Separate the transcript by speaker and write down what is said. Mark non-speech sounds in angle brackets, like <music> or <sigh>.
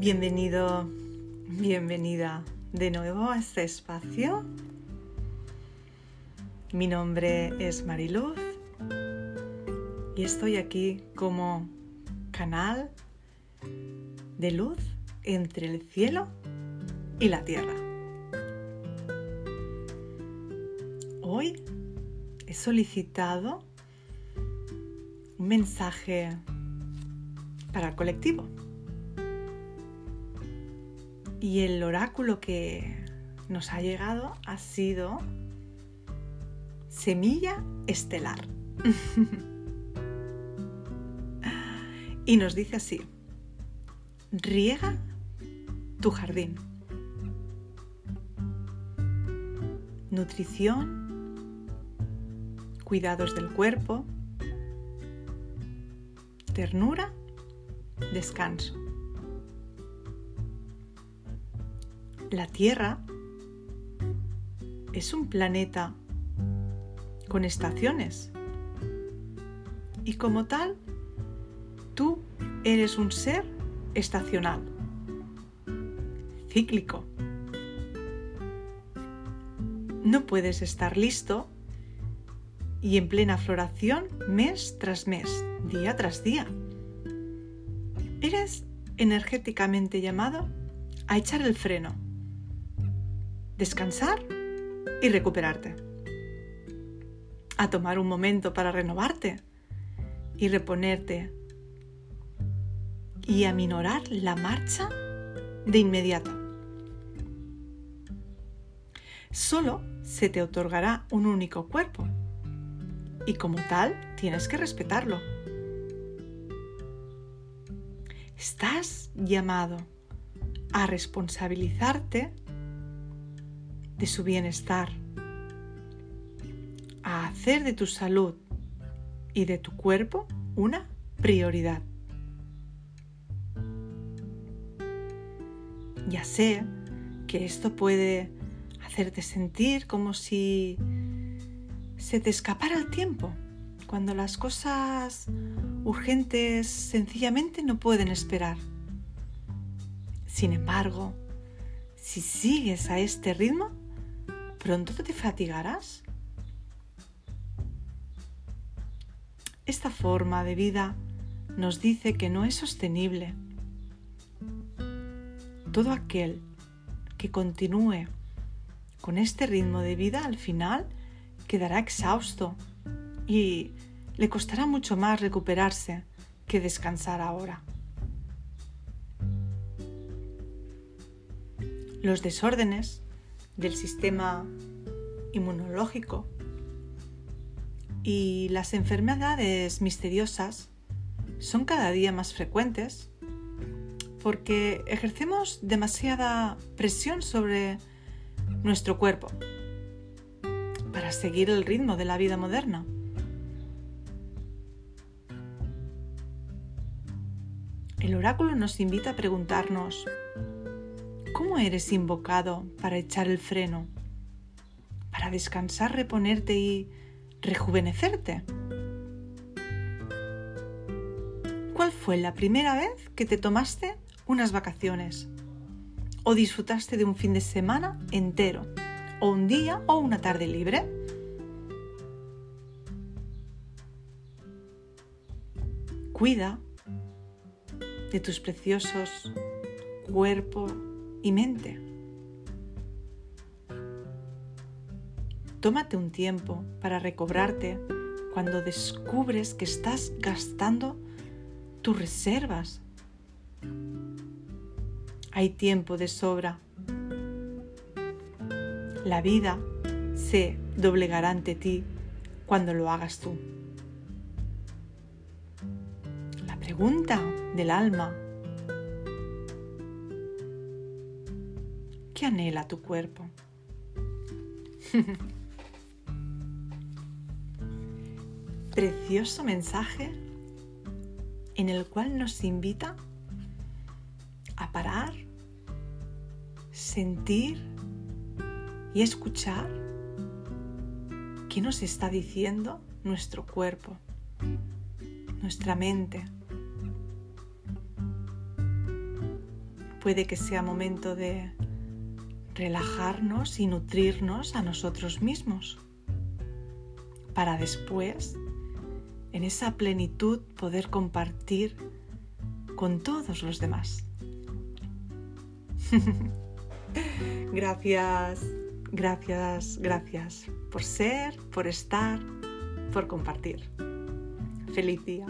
Speaker 1: Bienvenido, bienvenida de nuevo a este espacio. Mi nombre es Mariluz y estoy aquí como canal de luz entre el cielo y la tierra. Hoy he solicitado un mensaje para el colectivo. Y el oráculo que nos ha llegado ha sido semilla estelar. <laughs> y nos dice así, riega tu jardín. Nutrición, cuidados del cuerpo, ternura, descanso. La Tierra es un planeta con estaciones y como tal, tú eres un ser estacional, cíclico. No puedes estar listo y en plena floración mes tras mes, día tras día. Eres energéticamente llamado a echar el freno descansar y recuperarte. A tomar un momento para renovarte y reponerte y aminorar la marcha de inmediato. Solo se te otorgará un único cuerpo y como tal tienes que respetarlo. Estás llamado a responsabilizarte de su bienestar, a hacer de tu salud y de tu cuerpo una prioridad. Ya sé que esto puede hacerte sentir como si se te escapara el tiempo, cuando las cosas urgentes sencillamente no pueden esperar. Sin embargo, si sigues a este ritmo, pronto te fatigarás. Esta forma de vida nos dice que no es sostenible. Todo aquel que continúe con este ritmo de vida al final quedará exhausto y le costará mucho más recuperarse que descansar ahora. Los desórdenes del sistema inmunológico y las enfermedades misteriosas son cada día más frecuentes porque ejercemos demasiada presión sobre nuestro cuerpo para seguir el ritmo de la vida moderna. El oráculo nos invita a preguntarnos, ¿Cómo eres invocado para echar el freno? Para descansar, reponerte y rejuvenecerte. ¿Cuál fue la primera vez que te tomaste unas vacaciones? ¿O disfrutaste de un fin de semana entero? ¿O un día o una tarde libre? Cuida de tus preciosos cuerpo, y mente. Tómate un tiempo para recobrarte cuando descubres que estás gastando tus reservas. Hay tiempo de sobra. La vida se doblegará ante ti cuando lo hagas tú. La pregunta del alma ¿Qué anhela tu cuerpo? <laughs> Precioso mensaje en el cual nos invita a parar, sentir y escuchar qué nos está diciendo nuestro cuerpo, nuestra mente. puede que sea momento de relajarnos y nutrirnos a nosotros mismos para después, en esa plenitud, poder compartir con todos los demás. <laughs> gracias, gracias, gracias por ser, por estar, por compartir. Feliz día.